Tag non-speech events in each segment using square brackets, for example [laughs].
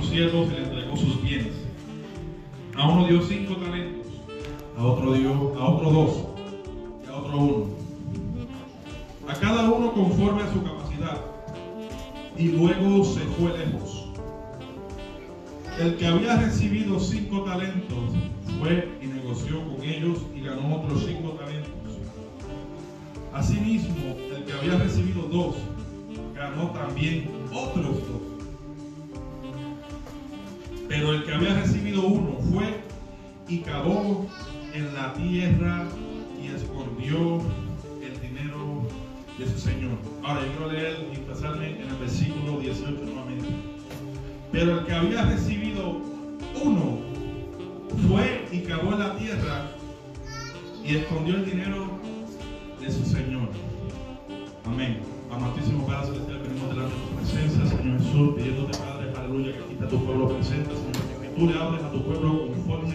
sus siervos y le entregó sus bienes. A uno dio cinco talentos, a otro dio, a otro dos, Pero el que había recibido uno fue y cavó en la tierra y escondió el dinero de su Señor. Ahora yo quiero leer y pasarme en el versículo 18 nuevamente. Pero el que había recibido uno fue y cavó en la tierra y escondió el dinero de su Señor. Amén. Amantísimo Padre Celestial, venimos delante de tu presencia, Señor Jesús, pidiéndote, tu pueblo presente, Señor, que tú le hables a tu pueblo conforme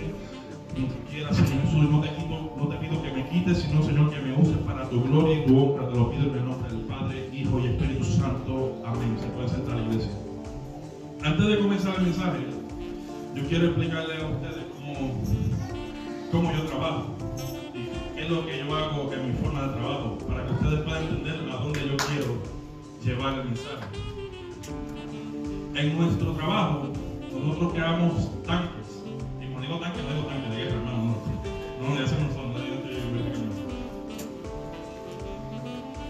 como tú quieras, Señor Jesús. No te, no te pido que me quites, sino, Señor, que me uses para tu gloria y tu honra. Te lo pido en el nombre del Padre, Hijo y Espíritu Santo. Amén. Se puede sentar, iglesia. Antes de comenzar el mensaje, yo quiero explicarle a ustedes cómo, cómo yo trabajo y qué es lo que yo hago en mi forma de trabajo, para que ustedes puedan entender a dónde yo quiero llevar el mensaje. En nuestro trabajo, nosotros creamos tanques. Y cuando digo tanques, no digo tanques de guerra, hermano, no. No, de eso no son, no, yo estoy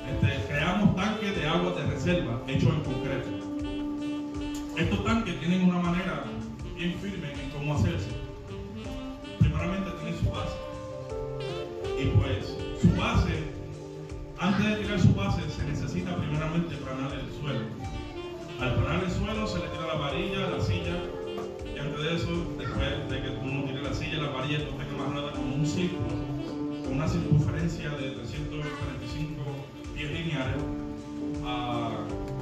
este, creamos tanques de agua de reserva hechos en concreto. Estos tanques tienen una manera bien firme en cómo hacerse. Circunferencia de 345 pies lineales, a,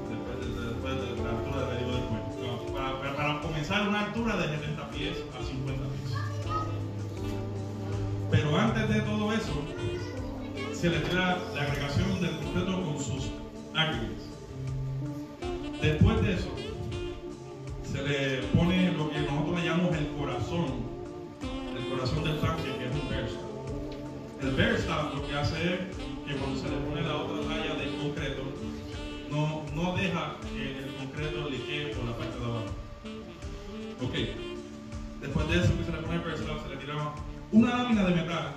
después, de, de la altura del del cuerpo. Para, comenzar una altura de 70 pies a 50 pies. Pero antes de todo eso, se le tira la agregación del concreto con sus aggregates. Después de eso, que cuando se le pone la otra talla de concreto, no, no deja que el concreto liquee por la parte de abajo. Ok. Después de eso que se le pone el se le tira una lámina de metal.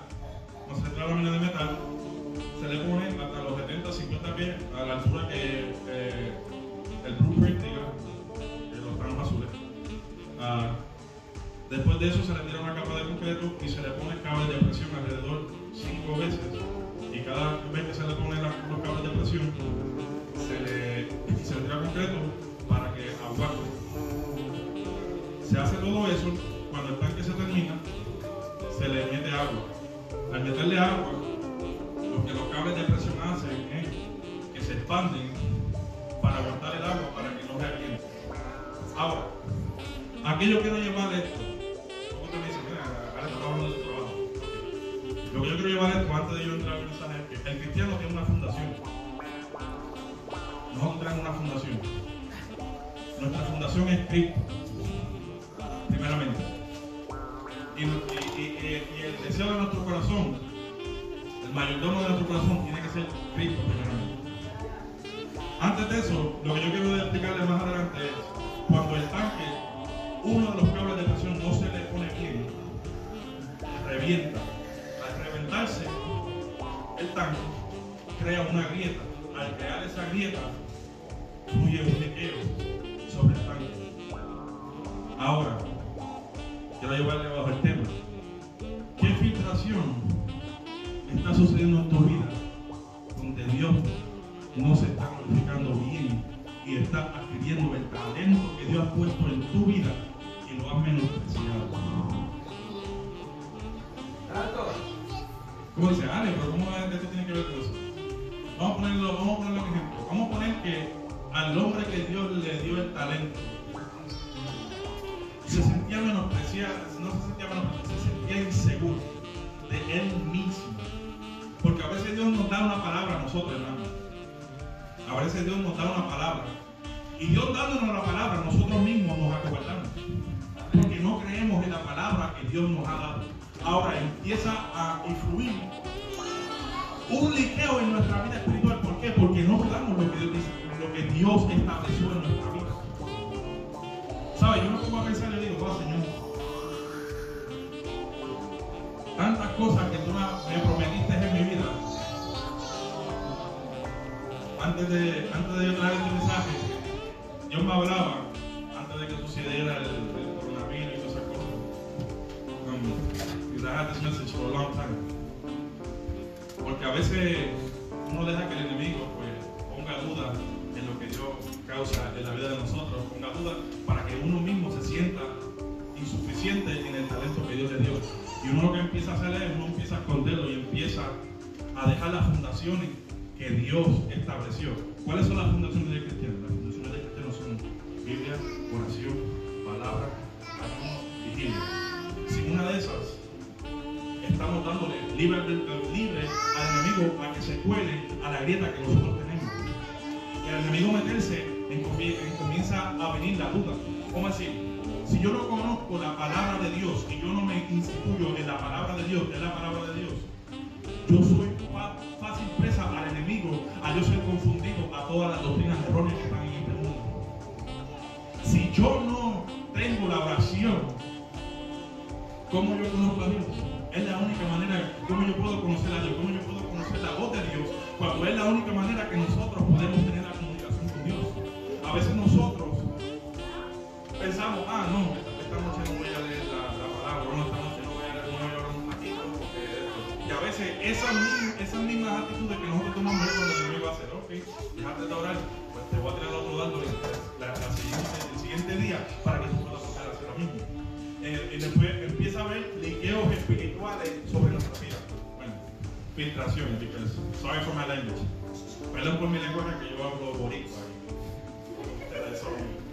Una fundación. Nuestra fundación es Cristo, primeramente. Y, el deseo de nuestro corazón, el mayordomo de nuestro corazón tiene que ser Cristo, primeramente. Antes de eso, lo que yo quiero explicarle más adelante es, cuando el tanque, uno de los cables de presión no se le pone bien, revienta. Al reventarse, el tanque crea una grieta. Al crear esa grieta, fluye un liqueo sobre el tanque. Ahora, quiero llevarle bajo el tema. ¿Qué filtración está sucediendo en tu vida donde Dios no se está glorificando bien y está adquiriendo el talento que Dios ha puesto en tu vida y lo has menospreciado? ¿Cómo dice? Ale, pero se sentía menospreciado, no se sentía menospreciado, se sentía inseguro de él mismo. Porque a veces Dios nos da una palabra a nosotros, hermano. A veces Dios nos da una palabra. Y Dios dándonos la palabra, nosotros mismos nos acobardamos. Porque no creemos en la palabra que Dios nos ha dado. Ahora empieza a influir un liqueo en nuestra vida espiritual. ¿Por qué? Porque no damos lo que Dios lo que Dios estableció en nuestra vida. Yo me pongo a pensar digo, oh Señor, tantas cosas que tú me prometiste en mi vida. Antes de, antes de yo traer este mensaje, Dios me hablaba, antes de que sucediera el, el coronavirus y todas esas cosas. Um, because I had this message for a long time. Porque a veces uno deja que el enemigo pues, ponga duda en lo que Dios causa en la vida de nosotros, ponga duda para que uno mismo se sienta insuficiente en el talento que Dios le dio. Y uno lo que empieza a hacer es, uno empieza a esconderlo y empieza a dejar las fundaciones que Dios estableció. ¿Cuáles son las fundaciones del cristiano? Las fundaciones del cristiano son Biblia, oración, palabra, ayuno, vigilia. Sin una de esas, estamos dándole libre, al enemigo a que se cuele a la grieta que nosotros tenemos. Y al enemigo meterse, comienza a venir la duda. ¿Cómo decir? Si yo no conozco la palabra de Dios y yo no me instituyo en la palabra de Dios, en la palabra de Dios, yo soy fácil presa al enemigo, a yo ser confundido a todas las doctrinas erróneas que están en este mundo. Si yo no tengo la oración, ¿cómo yo conozco a Dios? Es la única manera como yo puedo conocer a Dios, cómo yo puedo conocer la voz de Dios, cuando es la única manera que nosotros podemos tener la veces nosotros pensamos, ah, no, esta noche no voy a leer la, la palabra, no, esta noche no voy a leer, no voy a un ratito, porque Y a veces esas, esas mismas actitudes que nosotros tomamos cuando el enemigo va a hacer, ok, déjate de orar, pues te voy a tirar otro dando la, la siguiente, el siguiente día para que tú puedas hacer, lo mismo. Eh, y después empieza a haber liqueos espirituales sobre nuestra vida. Bueno, because, sorry for my language. Perdón por mi lenguaje que yo hablo boricua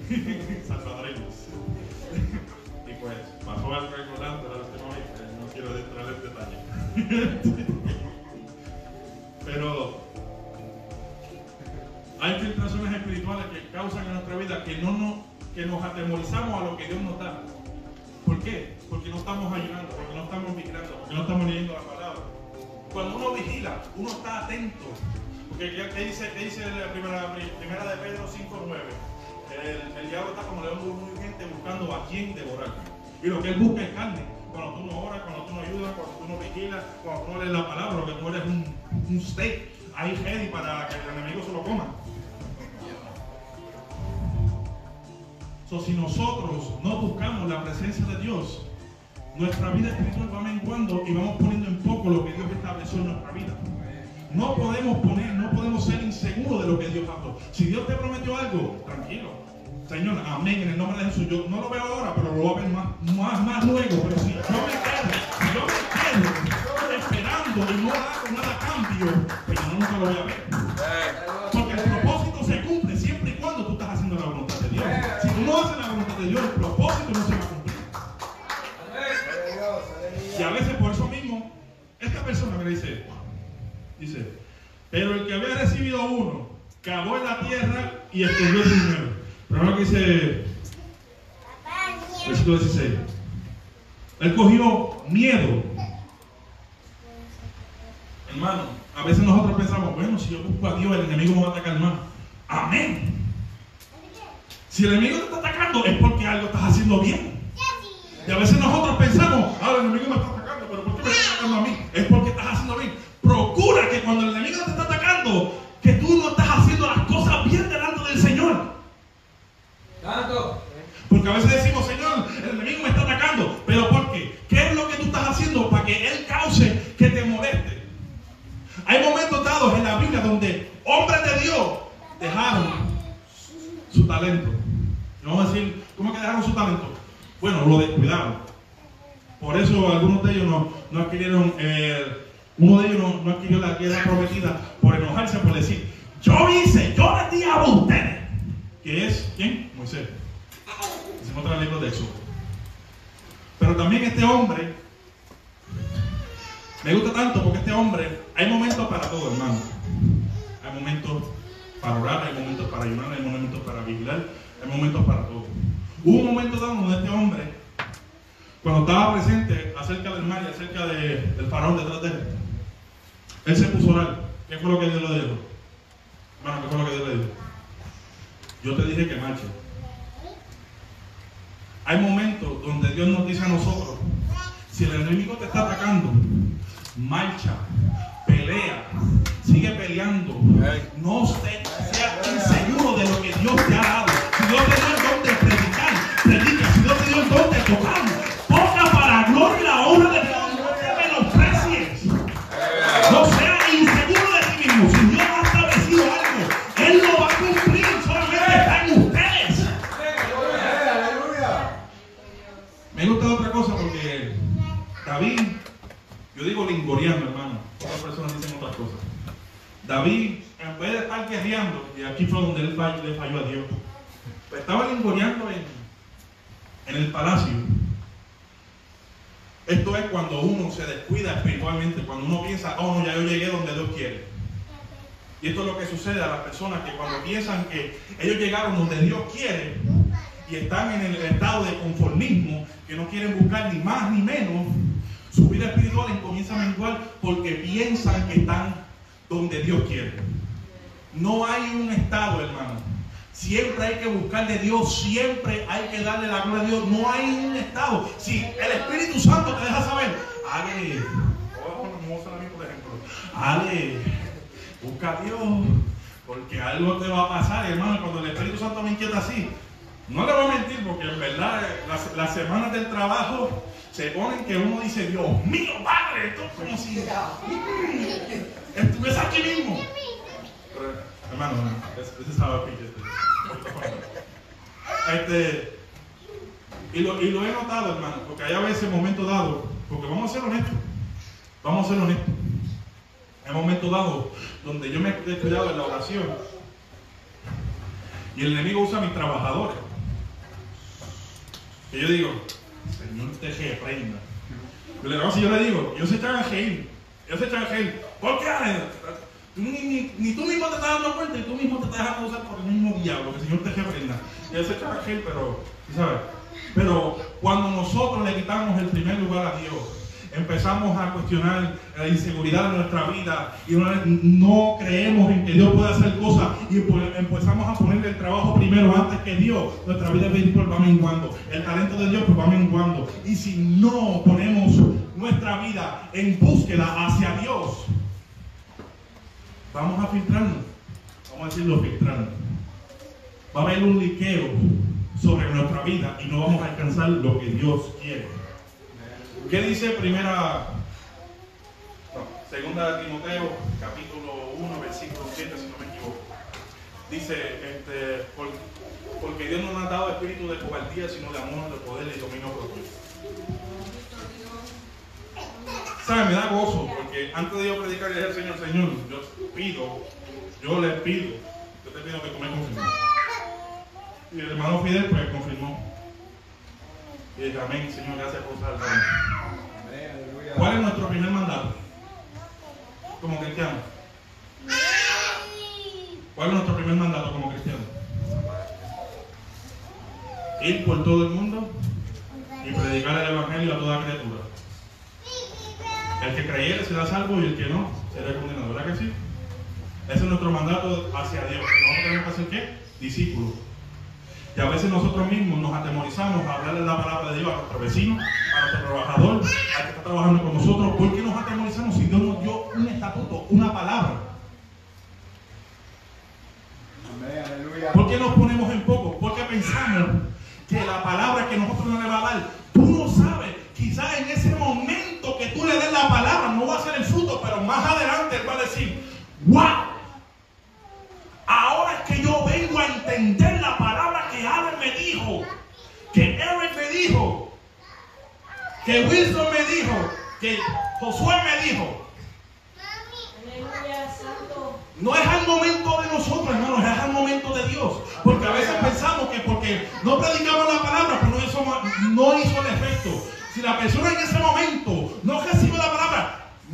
[laughs] salvadoreños. [laughs] y pues, pasó algo recordando la última vez, no quiero entrar en detalle. [laughs] Pero hay filtraciones espirituales que causan en nuestra vida que, no nos, que nos atemorizamos a lo que Dios nos da. ¿Por qué? Porque no estamos ayudando, porque no estamos vigilando, porque no estamos leyendo la palabra. Cuando uno vigila, uno está atento. Porque ¿qué dice, qué dice la primera, primera de Pedro 5.9? El, diablo está como león muy gente buscando a quién devorar. Y lo que él busca es carne. Cuando tú no oras, cuando tú no ayudas, cuando tú no vigilas, cuando tú no lees la palabra, lo que tú eres un, steak ahí ready para que el enemigo se lo coma. So, si nosotros no buscamos la presencia de Dios, nuestra vida espiritual va menguando y vamos poniendo en poco lo que Dios estableció en nuestra vida. No podemos poner, no podemos ser inseguros de lo que Dios habló. Si Dios te prometió algo, tranquilo. Señor, amén, en el nombre de Jesús. Yo no lo veo ahora, pero lo voy a ver más, más, más luego. Pero si yo me quedo, si yo me quedo esperando y no hago nada a cambio, pues yo nunca lo voy a ver. Pero el que recibido uno, cavó en la tierra y escondió su dinero. Pero lo que dice versículo 16. Él cogió miedo. Hermano, a veces nosotros pensamos, bueno, si yo busco a Dios, el enemigo me va a atacar más. Amén. Si el enemigo te está atacando es porque algo estás haciendo bien. Y a veces nosotros pensamos, ah, el enemigo me está atacando, pero ¿por qué me está atacando a mí? Es porque estás haciendo bien. Procura que cuando el enemigo te está Hay momentos dados en la Biblia donde hombres de Dios dejaron su talento. Y vamos a decir, ¿cómo que dejaron su talento? Bueno, lo descuidaron. Por eso algunos de ellos no, no adquirieron, eh, uno de ellos no, no, adquirió la tierra prometida por enojarse, por decir, yo hice, yo les di a ustedes. ¿Qué es? ¿Quién? Moisés. Se encuentra libro de Éxodo. Pero también este hombre, me gusta tanto porque este hombre, hay momentos para todo, hermano. Hay momentos para orar, hay momentos para ayunar, hay momentos para vigilar, hay momentos para todo. Hubo un momento dado donde este hombre, cuando estaba presente acerca del mar y acerca de, del faraón detrás de él, él se puso a orar. ¿Qué fue lo que Dios le dijo? Hermano, ¿qué fue lo que Dios le dijo? Yo te dije que marche. Hay momentos donde Dios nos dice a nosotros, si el enemigo te está atacando, marcha, pelea, sigue peleando. No seas inseguro de lo que Dios te ha dado. Si Dios te dio el don de predicar, predica. Si Dios te dio el don de tocar, y aquí fue donde él le falló a Dios, pues estaba lingoreando en, en el palacio. Esto es cuando uno se descuida espiritualmente, cuando uno piensa, oh no, ya yo llegué donde Dios quiere. Y esto es lo que sucede a las personas que cuando piensan que ellos llegaron donde Dios quiere y están en el estado de conformismo, que no quieren buscar ni más ni menos, su vida espiritual comienza a menguar porque piensan que están donde Dios quiere. No hay un estado, hermano. Siempre hay que buscar de Dios, siempre hay que darle la gloria a Dios. No hay un estado. Si el Espíritu Santo te deja saber, Ale, a a por ejemplo, Ale, busca a Dios, porque algo te va a pasar, hermano. Cuando el Espíritu Santo me inquieta así, no le voy a mentir, porque en verdad las, semanas del trabajo se ponen que uno dice, Dios mío, Padre, esto es como si estuviese aquí mismo. Hermano, ese ese sabe pique, este. Este, y, lo, y lo he notado, hermano, porque hay a veces momentos dados, porque vamos a ser honestos, vamos a ser honestos. Hay momentos dados donde yo me he descuidado en la oración y el enemigo usa a mis trabajadores. Y yo digo, Señor, te reprenda. Yo le, si yo le digo, yo se echan a. Yo se echan a. ¿Por qué? Ni, ni- tú mismo te estás dando cuenta y tú mismo te estás dejando usar por el mismo diablo. Que el Señor te reprenda. Ellos se echan a reír, pero, ¿sí ¿sabes? Pero cuando nosotros le quitamos el primer lugar a Dios, empezamos a cuestionar la inseguridad de nuestra vida y no, creemos en que Dios puede hacer cosas y empezamos a ponerle el trabajo primero antes que Dios, nuestra vida espiritual va menguando, el talento de Dios pues va menguando. Y si no ponemos nuestra vida en búsqueda hacia Dios, vamos a filtrarnos, vamos a decirlo filtrarnos. Va a haber un liqueo sobre nuestra vida y no vamos a alcanzar lo que Dios quiere. ¿Qué dice primera, no, segunda de Timoteo, capítulo 1, versículo 7, si no me equivoco? Dice, este, por- porque Dios no nos ha dado espíritu de cobardía, sino de amor, de poder y dominio propio. ¿Sabe? Me da gozo, porque antes de yo predicar y decir al Señor, Señor, yo pido, yo le pido, yo te pido que tú me confirmes. Y el hermano Fidel pues confirmó. Y dije, amén, Señor, gracias por salvarme. ¿Cuál es nuestro primer mandato? Como cristianos. ¿Cuál es nuestro primer mandato como cristianos? Ir por todo el mundo y predicar el Evangelio a toda criatura. El que creyere será salvo y el que no será condenado. ¿Verdad que sí? Ese es nuestro mandato hacia Dios. Nosotros tenemos que hacer qué? Discípulos. Y a veces nosotros mismos nos atemorizamos a hablarle la palabra de Dios a nuestro vecino, a nuestro trabajador, al que está trabajando con nosotros. ¿Por qué nos atemorizamos si Dios nos dio un estatuto, una palabra? ¿Por qué nos ponemos en poco? Porque pensamos que la palabra que nosotros no le va a dar, la palabra no va a ser el fruto, pero más adelante él va a decir, wow, ahora es que yo vengo a entender la palabra que Adam me dijo, que Eric me dijo, que Wilson me dijo, que Josué me dijo. No es al momento de nosotros, hermanos, es al momento de Dios. Porque a veces pensamos que porque no predicamos la palabra, pero no hizo, no hizo el efecto. Si la persona en ese momento no recibe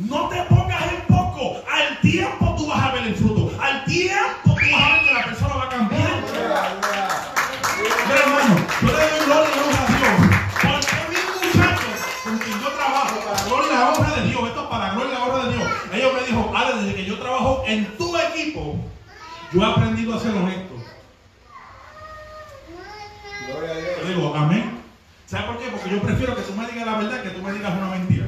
no te pongas en poco. Al tiempo tú vas a ver el fruto. Al tiempo tú vas a ver que la persona va a cambiar. Pero hermano, yo le doy gloria y honra a Dios. Porque mi muchacho con quien yo trabajo, para gloria y la honra de Dios, esto es para gloria y la honra de Dios. Ellos me dijo, Ale, desde que yo trabajo en tu equipo, yo he aprendido a ser honesto. Yo digo, amén. ¿Sabes por qué? Porque yo prefiero que tú me digas la verdad que tú me digas una mentira.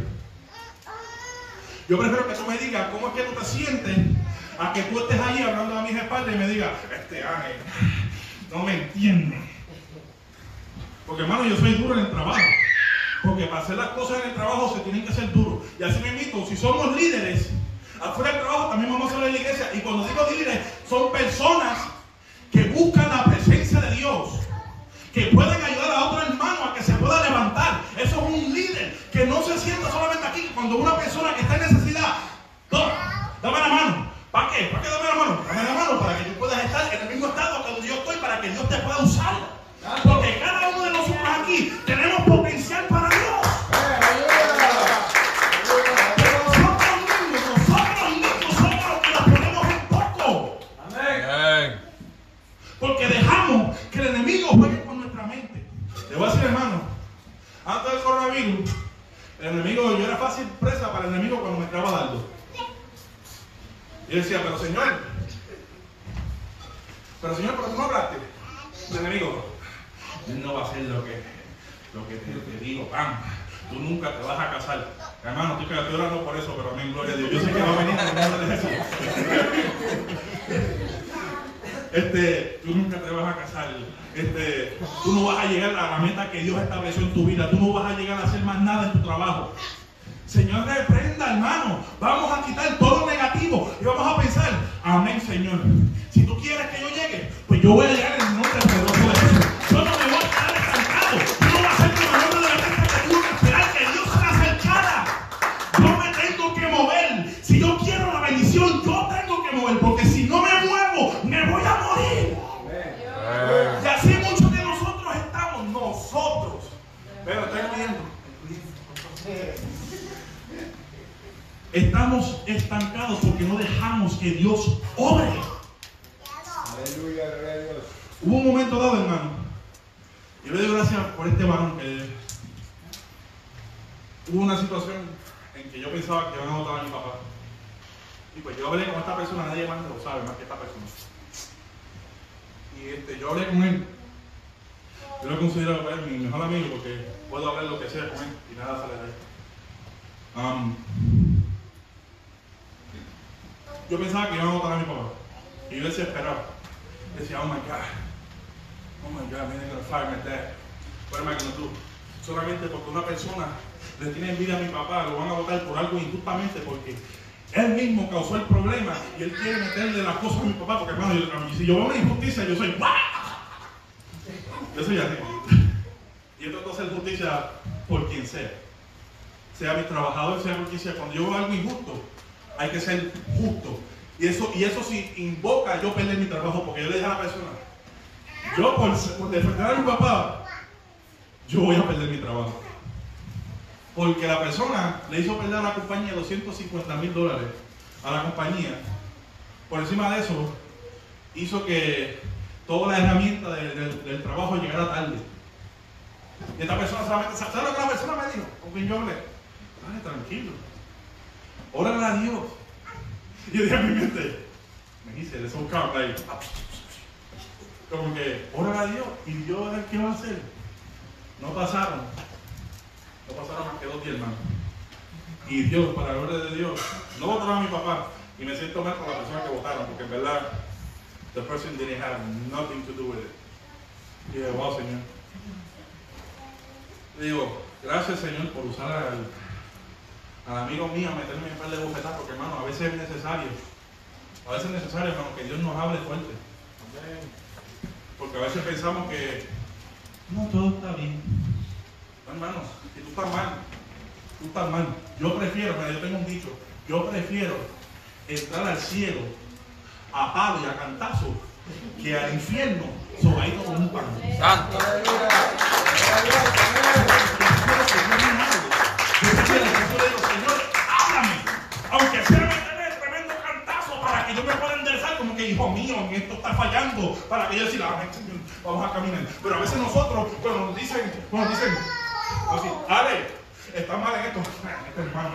Yo prefiero que tú me digas cómo es que tú te sientes a que tú estés ahí hablando a mis espaldas y me digas, este Ángel, no me entiende. Porque hermano, yo soy duro en el trabajo. Porque para hacer las cosas en el trabajo se tienen que ser duros. Y así me invito, si somos líderes, afuera del trabajo también vamos a hacer en la iglesia. Y cuando digo líderes, son personas que buscan la presencia de Dios. Que pueden ayudar Cuando una persona que está en necesidad, dame la mano. ¿Para qué? ¿Para qué dame la mano? Dame la mano para que tú puedas estar en el mismo estado que yo estoy, para que Dios te pueda usar. Porque cada uno de nosotros aquí era fácil presa para el enemigo cuando me estaba dando. Y decía, pero señor, pero señor, tú no hablaste. El enemigo, él no va a hacer lo que, lo que te, te digo, pam. Tú nunca te vas a casar. Hermano, estoy, estoy orando por eso, pero amén, gloria a Dios. Yo sé que va a venir en el nombre de Jesús. Este, tú nunca te vas a casar. Este, tú no vas a llegar a la meta que Dios estableció en tu vida. Tú no vas a llegar a hacer más nada en tu trabajo. Señor, reprenda, hermano. Vamos a quitar todo negativo y vamos a pensar, amén, Señor. Si tú quieres que yo llegue, pues yo voy a llegar en el estancados porque no dejamos que Dios obre. Aleluya, gloria a Dios. Hubo un momento dado, hermano. Yo le doy gracias por este varón que hubo una situación en que yo pensaba que iban a votar a mi papá. Y pues yo hablé con esta persona, nadie más lo sabe más que esta persona. Y este, yo hablé con él. Yo lo considero pues, mi mejor amigo porque puedo hablar lo que sea con él y nada sale de ahí. Um, yo pensaba que iban a votar a mi papá. Y yo desesperaba. Decía, oh my God. Oh my God, they're gonna fire my dad. I gonna do? Solamente porque una persona le tiene envidia a mi papá, lo van a votar por algo injustamente porque él mismo causó el problema y él quiere meterle las cosas a mi papá porque hermano, yo- si yo veo una injusticia, yo soy ¡guau! Yo soy así. Y yo trato de hacer justicia por quien sea. Sea mi trabajador, sea sea. Cuando yo veo algo injusto, hay que ser justo. Y eso, y eso si invoca yo perder mi trabajo, porque yo le dije a la persona, yo por, defender a mi papá, yo voy a perder mi trabajo. Porque la persona le hizo perder a la compañía 250 mil dólares a la compañía. Por encima de eso, hizo que toda la herramienta del trabajo llegara tarde. Y esta persona solamente, ¿sabes lo que la persona me dijo? Con quien yo hablé. Dale, tranquilo. Órale a Dios. Y yo dije a mi mente, me dice, de esos calm, like, como que, órale a Dios. Y Dios, ¿qué va a hacer? No pasaron. No pasaron más que dos días, hermano. Y Dios, para la gloria de Dios, no votaron a mi papá. Y me siento mal con la persona que votaron, porque en verdad, the person didn't have nothing to do with it. Y dije, wow, Señor. Le digo, gracias, Señor, por usar al, al amigo mío a meterme en par de bofetadas, porque, hermano, a veces es necesario. A veces es necesario, hermano, que Dios nos hable fuerte. Porque a veces pensamos que no todo está bien. No, hermano, si tú estás mal, tú estás mal. Yo prefiero, mira, yo tengo un dicho, yo prefiero entrar al cielo a palo y a cantazo que al infierno sobadito con un pan. Santo. Fallando, para que yo Señor, vamos a caminar. Pero a veces nosotros, cuando nos dicen, cuando nos dicen, así, Ale, está mal en esto, este hermano.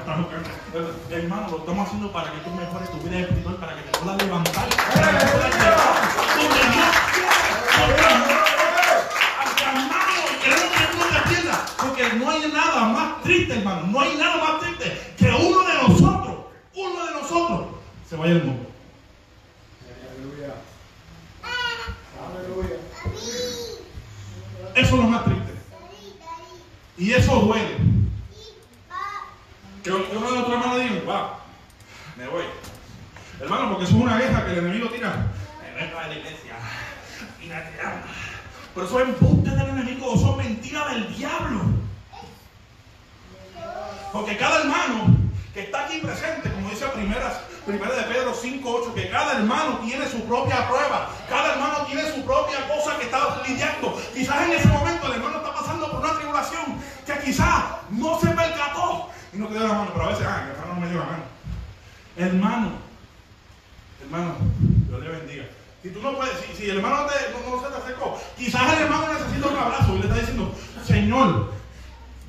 Hermano, lo estamos haciendo para que tú mejores tu vida espiritual, para que te puedas levantar, porque no hay nada más triste, hermano, no hay nada más triste que uno de nosotros, uno de nosotros, se vaya al mundo. Aleluya. Aleluya. Eso es lo más triste. Y eso duele. Que uno de nuestros hermanos diga, va, me voy. Hermano, porque eso es una guerra que el enemigo tira. Me vengo a la iglesia. Y la tiramos. Pero eso es embuste del enemigo, eso es mentira del diablo. Porque cada hermano que está aquí presente, como dice primeras, primera de Pedro 5.8, que cada hermano tiene su propia prueba, cada hermano tiene su propia cosa que está lidiando. Quizás en ese momento el hermano está que quizás no se percató y no te dio la mano, pero a veces, hermano no me dio la mano. Hermano, hermano, Dios le bendiga. Si tú no puedes, si, si el hermano no, te- no- no se te acercó, quizás el hermano necesita un abrazo y le está diciendo, Señor,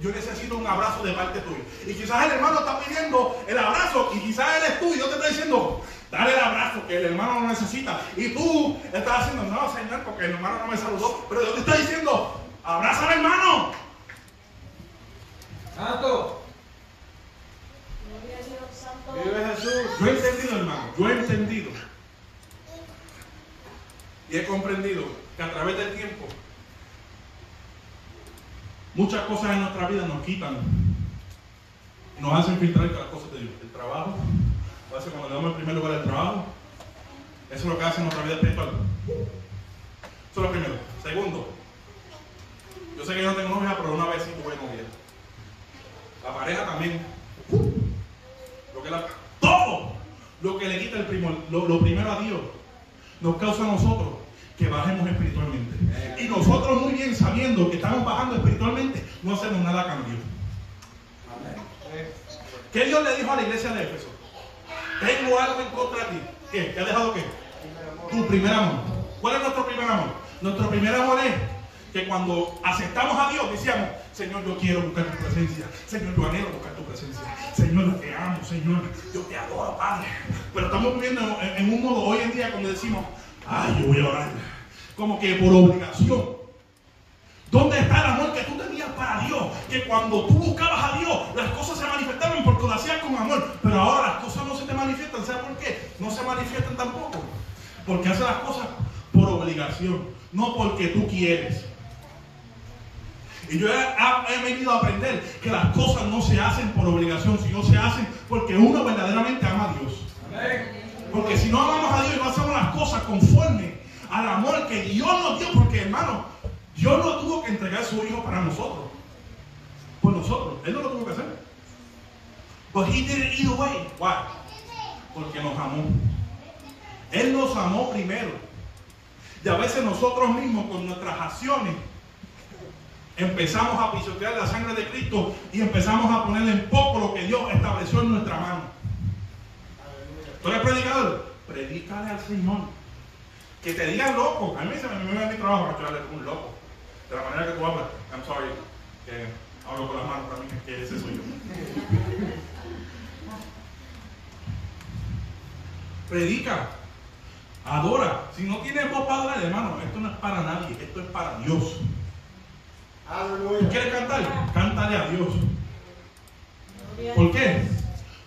yo necesito un abrazo de parte tuya. Y quizás el hermano está pidiendo el abrazo y quizás él es tú y Dios te está diciendo, dale el abrazo que el hermano lo necesita. Y tú estás haciendo, no, Señor, porque el hermano no me saludó. Pero Dios te está diciendo, abraza al hermano. Santo. Vive Jesús. Yo he entendido, hermano, yo he entendido. Y he comprendido que a través del tiempo muchas cosas en nuestra vida nos quitan y nos hacen filtrar las cosas de Dios. El trabajo, a veces cuando le damos el primer lugar al trabajo, eso es lo que hace en nuestra vida espiritual. Eso es lo primero. Segundo, yo sé que yo no tengo novia, pero una vez sí tuve novia. La pareja también. Lo que la- todo lo que le quita el primor- lo, lo primero a Dios nos causa a nosotros que bajemos espiritualmente. Y nosotros muy bien sabiendo que estamos bajando espiritualmente, no hacemos nada a cambio. ¿Qué Dios le dijo a la iglesia de Éfeso? Tengo algo en contra de ti. ¿Qué? ¿Te ha dejado qué? Tu primer amor. ¿Cuál es nuestro primer amor? Nuestro primer amor es que cuando aceptamos a Dios decíamos, Señor, yo quiero buscar tu presencia. Señor, yo anhelo buscar tu presencia. Señor, te amo, Señor. Yo te adoro, Padre. Pero estamos viviendo en, un modo hoy en día cuando decimos, ay, yo voy a orar. Como que por obligación. ¿Dónde está el amor que tú tenías para Dios? Que cuando tú buscabas a Dios, las cosas se manifestaban porque lo hacías con amor. Pero ahora las cosas no se te manifiestan. ¿Sabes por qué? No se manifiestan tampoco. Porque haces las cosas por obligación, no porque tú quieres. Y yo he, he venido a aprender que las cosas no se hacen por obligación, sino se hacen porque uno verdaderamente ama a Dios. Porque si no amamos a Dios y no hacemos las cosas conforme al amor que Dios nos dio, porque hermano, Dios no tuvo que entregar a su hijo para nosotros. Por nosotros. Él no lo tuvo que hacer. But he did it either way. Why? Porque nos amó. Él nos amó primero. Y a veces nosotros mismos con nuestras acciones empezamos a pisotear la sangre de Cristo y empezamos a ponerle en poco lo que Dios estableció en nuestra mano. ¿Tú eres predicador? Predícale al Señor. Que te digan loco. A mí se me me mi trabajo echarle un loco. De la manera que tú hablas. I'm sorry. Que hablo con las manos también, que ese soy yo. Predica. Adora. Si no tienes voz para adorar, hermano, esto no es para nadie, esto es para Dios. ¿Tú Aleluya. quieres cantar? Cántale a Dios. ¿Por qué?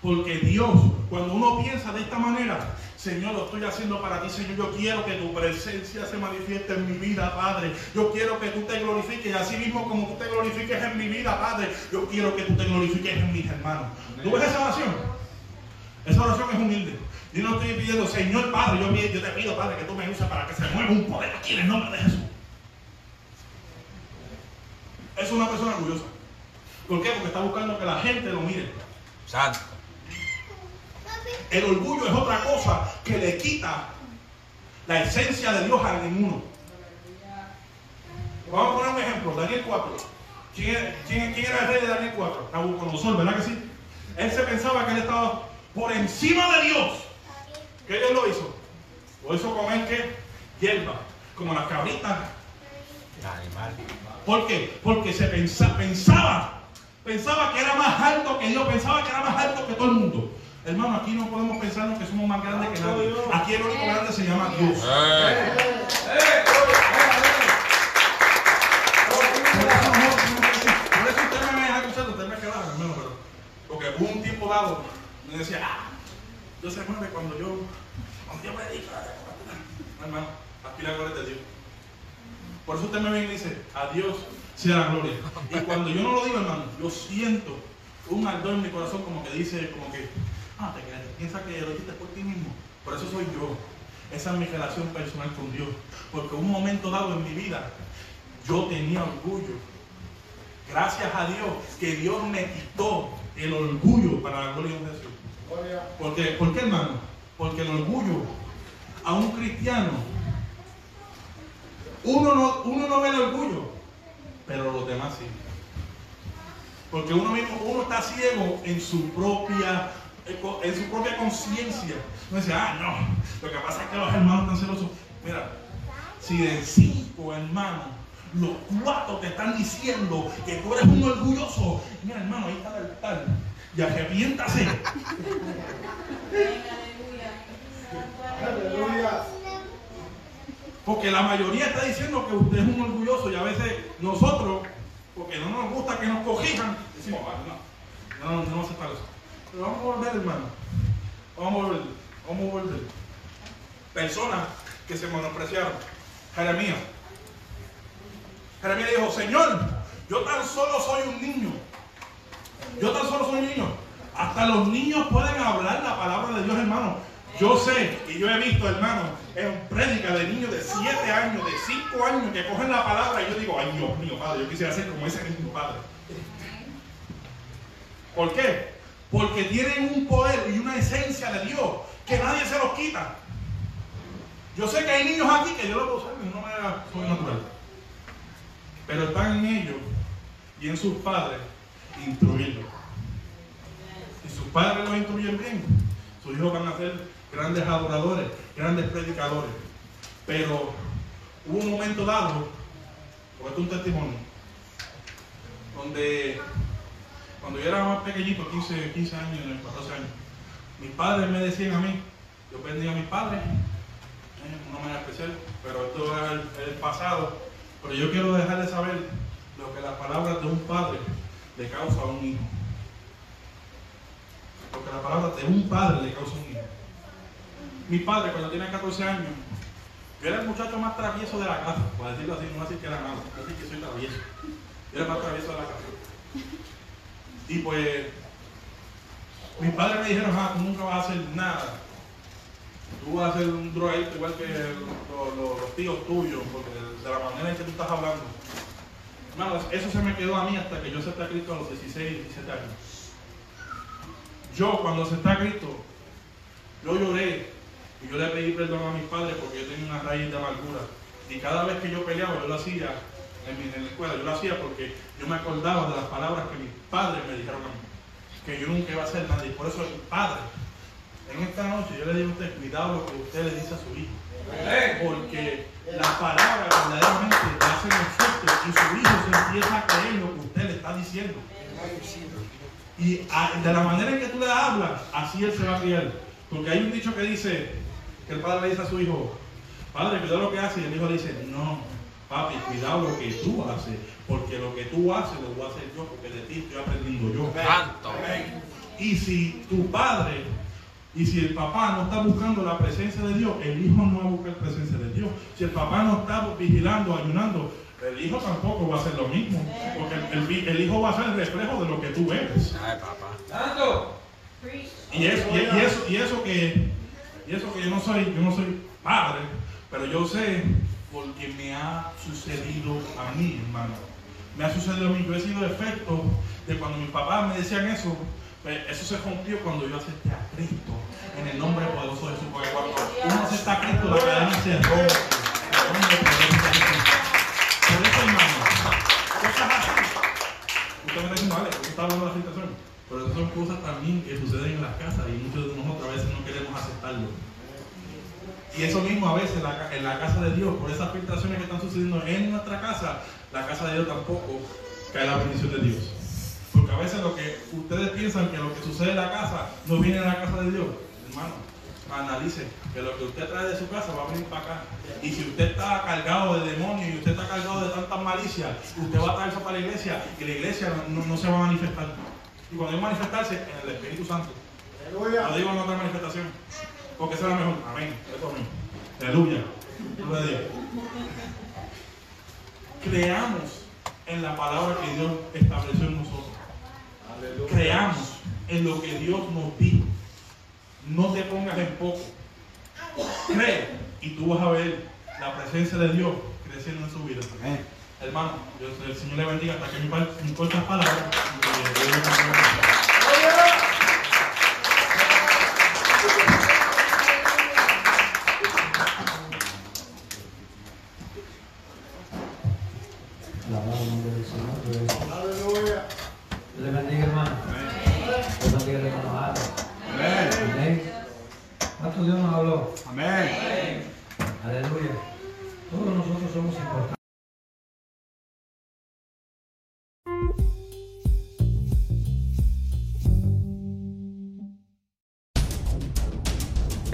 Porque Dios, cuando uno piensa de esta manera, Señor, lo estoy haciendo para ti, Señor. Yo quiero que tu presencia se manifieste en mi vida, Padre. Yo quiero que tú te glorifiques, así mismo como tú te glorifiques en mi vida, Padre. Yo quiero que tú te glorifiques en mis hermanos. ¿Tú ves esa oración? Esa oración es humilde. Yo no estoy pidiendo, Señor Padre, yo, yo te pido, Padre, que tú me uses para que se mueva un poder aquí en el nombre de Jesús. Es una persona orgullosa. ¿Por qué? Porque está buscando que la gente lo mire. Santo. El orgullo es otra cosa que le quita la esencia de Dios a ninguno. Vamos a poner un ejemplo, Daniel 4. ¿Quién era, quién- quién era el rey de Daniel 4? Nabucodonosor, ¿verdad que sí? Él se pensaba que él estaba por encima de Dios. ¿Qué Dios lo hizo? Lo hizo comer qué? Hierba, como las cabritas. Animal. ¿Por qué? Porque se pensa- pensaba, pensaba que era más alto que Dios, pensaba que era más alto que todo el mundo. Hermano, aquí no podemos pensarnos que somos más grandes que nadie. Aquí el único grande se llama Dios. Eh. Por eso, usted me deja escuchar, usted me queda, hermano, pero. Porque hubo un tiempo dado, me decía, ah, Dios se mueve cuando yo, cuando yo predico. No, hermano, aquí la gloria es de Dios. Por eso usted me viene y dice, a Dios sea la gloria. Y cuando yo no lo digo, hermano, yo siento un ardor en mi corazón como que dice, como que, ah, te crees, piensa que lo hiciste por ti mismo. Por eso soy yo. Esa es mi relación personal con Dios. Porque un momento dado en mi vida, yo tenía orgullo. Gracias a Dios que Dios me quitó el orgullo para la gloria de Jesús. Gloria. ¿Por qué? ¿Por qué, hermano? Porque el orgullo a un cristiano, uno no, uno no ve el orgullo, pero los demás sí. Porque uno mismo, uno está ciego en su propia, en su propia conciencia. Uno dice, ah, no, lo que pasa es que los hermanos están celosos. Mira, si de cinco hermanos, los cuatro te están diciendo que tú eres un orgulloso, mira hermano, ahí está el altar. Y arrepiéntase. [laughs] Aleluya. Porque la mayoría está diciendo que usted es un orgulloso y a veces nosotros, porque no nos gusta que nos corrijan, decimos, "Ah, no, no, no, no eso. Pero vamos a volver, hermano. Vamos a volver, vamos a volver. Personas que se menospreciaron. Jeremías. Jeremías dijo, Señor, yo tan solo soy un niño. Yo tan solo soy un niño. Hasta los niños pueden hablar la palabra de Dios, hermano. Yo sé y yo he visto, hermano, en prédica de niños de 7 años, de 5 años que cogen la palabra y yo digo, ay Dios mío, padre, yo quisiera ser como ese niño, padre. ¿Por qué? Porque tienen un poder y una esencia de Dios que nadie se los quita. Yo sé que hay niños aquí que yo los puedo usar de una manera sobrenatural. Pero están en ellos y en sus padres instruirlos. Si sus padres los instruyen bien, sus hijos van a ser grandes adoradores, grandes predicadores. Pero hubo un momento dado, porque esto es un testimonio, donde cuando yo era más pequeñito, 15, 15 años, 14 años, mis padres me decían a mí, yo bendiga a mis padres, eh, de una manera especial, pero esto es el, pasado. Pero yo quiero dejarles saber lo que las palabras de un padre le causa a un hijo. Lo que las palabras de un padre le causa a un hijo. Mi padre, cuando tenía 14 años, yo era el muchacho más travieso de la casa, por decirlo así, no voy a decir que era malo, voy a decir que soy travieso. Yo era el más travieso de la casa. Y pues, mis padres me dijeron, ah, tú nunca vas a hacer nada. Tú vas a ser un drogadicto igual que los, los- tíos tuyos, porque de la manera en que tú estás hablando. Hermanos, eso se me quedó a mí hasta que yo acepté a Cristo a los 16, 17 años. Yo, cuando acepté a Cristo, yo lloré y yo le pedí perdón a mis padres porque yo tenía una raíz de amargura. Y cada vez que yo peleaba, yo lo hacía en, mi, en la escuela, yo lo hacía porque yo me acordaba de las palabras que mis padres me dijeron a mí. Que yo nunca iba a ser nadie. Por eso el padre, en esta noche yo le digo a usted, cuidado lo que usted le dice a su hijo. Porque las palabras verdaderamente le hacen efecto y su hijo se empieza a creer lo que usted le está diciendo. Y ah, de la manera en que tú le hablas, así él se va a criar. Porque hay un dicho que dice, que el padre le dice a su hijo, padre, cuidado lo que hace. Y el hijo le dice, no, papi, cuidado lo que tú haces. Porque lo que tú haces lo voy a hacer yo, porque de ti estoy aprendiendo yo. Santo. Y si tu padre y si el papá no está buscando la presencia de Dios, el hijo no va a buscar presencia de Dios. Si el papá no está vigilando, ayunando, el hijo tampoco va a hacer lo mismo. Porque el, el vi- el hijo va a ser el reflejo de lo que tú eres. Ay, papá. Y eso, y, y eso, y eso que y eso que yo no soy, yo no soy padre, pero yo sé porque me ha sucedido a mí, hermano. Me ha sucedido a mí, yo he sido efecto de cuando mis papás me decían eso, pues, eso se rompió cuando yo acepté a Cristo en el nombre poderoso de Jesús. Porque cuando uno acepta a Cristo, la cadena se rompe. Por eso, hermano, cosas así. Usted me está diciendo, vale, usted está hablando de la situación. Pero son cosas también que suceden en las casas y muchos de nosotros a veces no queremos aceptarlo. Y eso mismo a veces en la casa de Dios, por esas filtraciones que están sucediendo en nuestra casa, la casa de Dios tampoco cae la bendición de Dios. Porque a veces lo que ustedes piensan que lo que sucede en la casa no viene de la casa de Dios, hermano. Analice que lo que usted trae de su casa va a venir para acá. Y si usted está cargado de demonios y usted está cargado de tantas malicias, usted va a traer eso para la iglesia y la iglesia no, no se va a manifestar. Y cuando digo manifestarse, en el Espíritu Santo. No Aleluya. digo en otra manifestación. Porque esa es la mejor. Amén. Eso es amén. Aleluya. Gloria a Dios. Creamos en la palabra que Dios estableció en nosotros. Creamos en lo que Dios nos dijo. No te pongas en poco. Cree y tú vas a ver la presencia de Dios creciendo en su vida. Amén. Hermano, Dios, el Señor le bendiga hasta que mi, mis cortas palabras.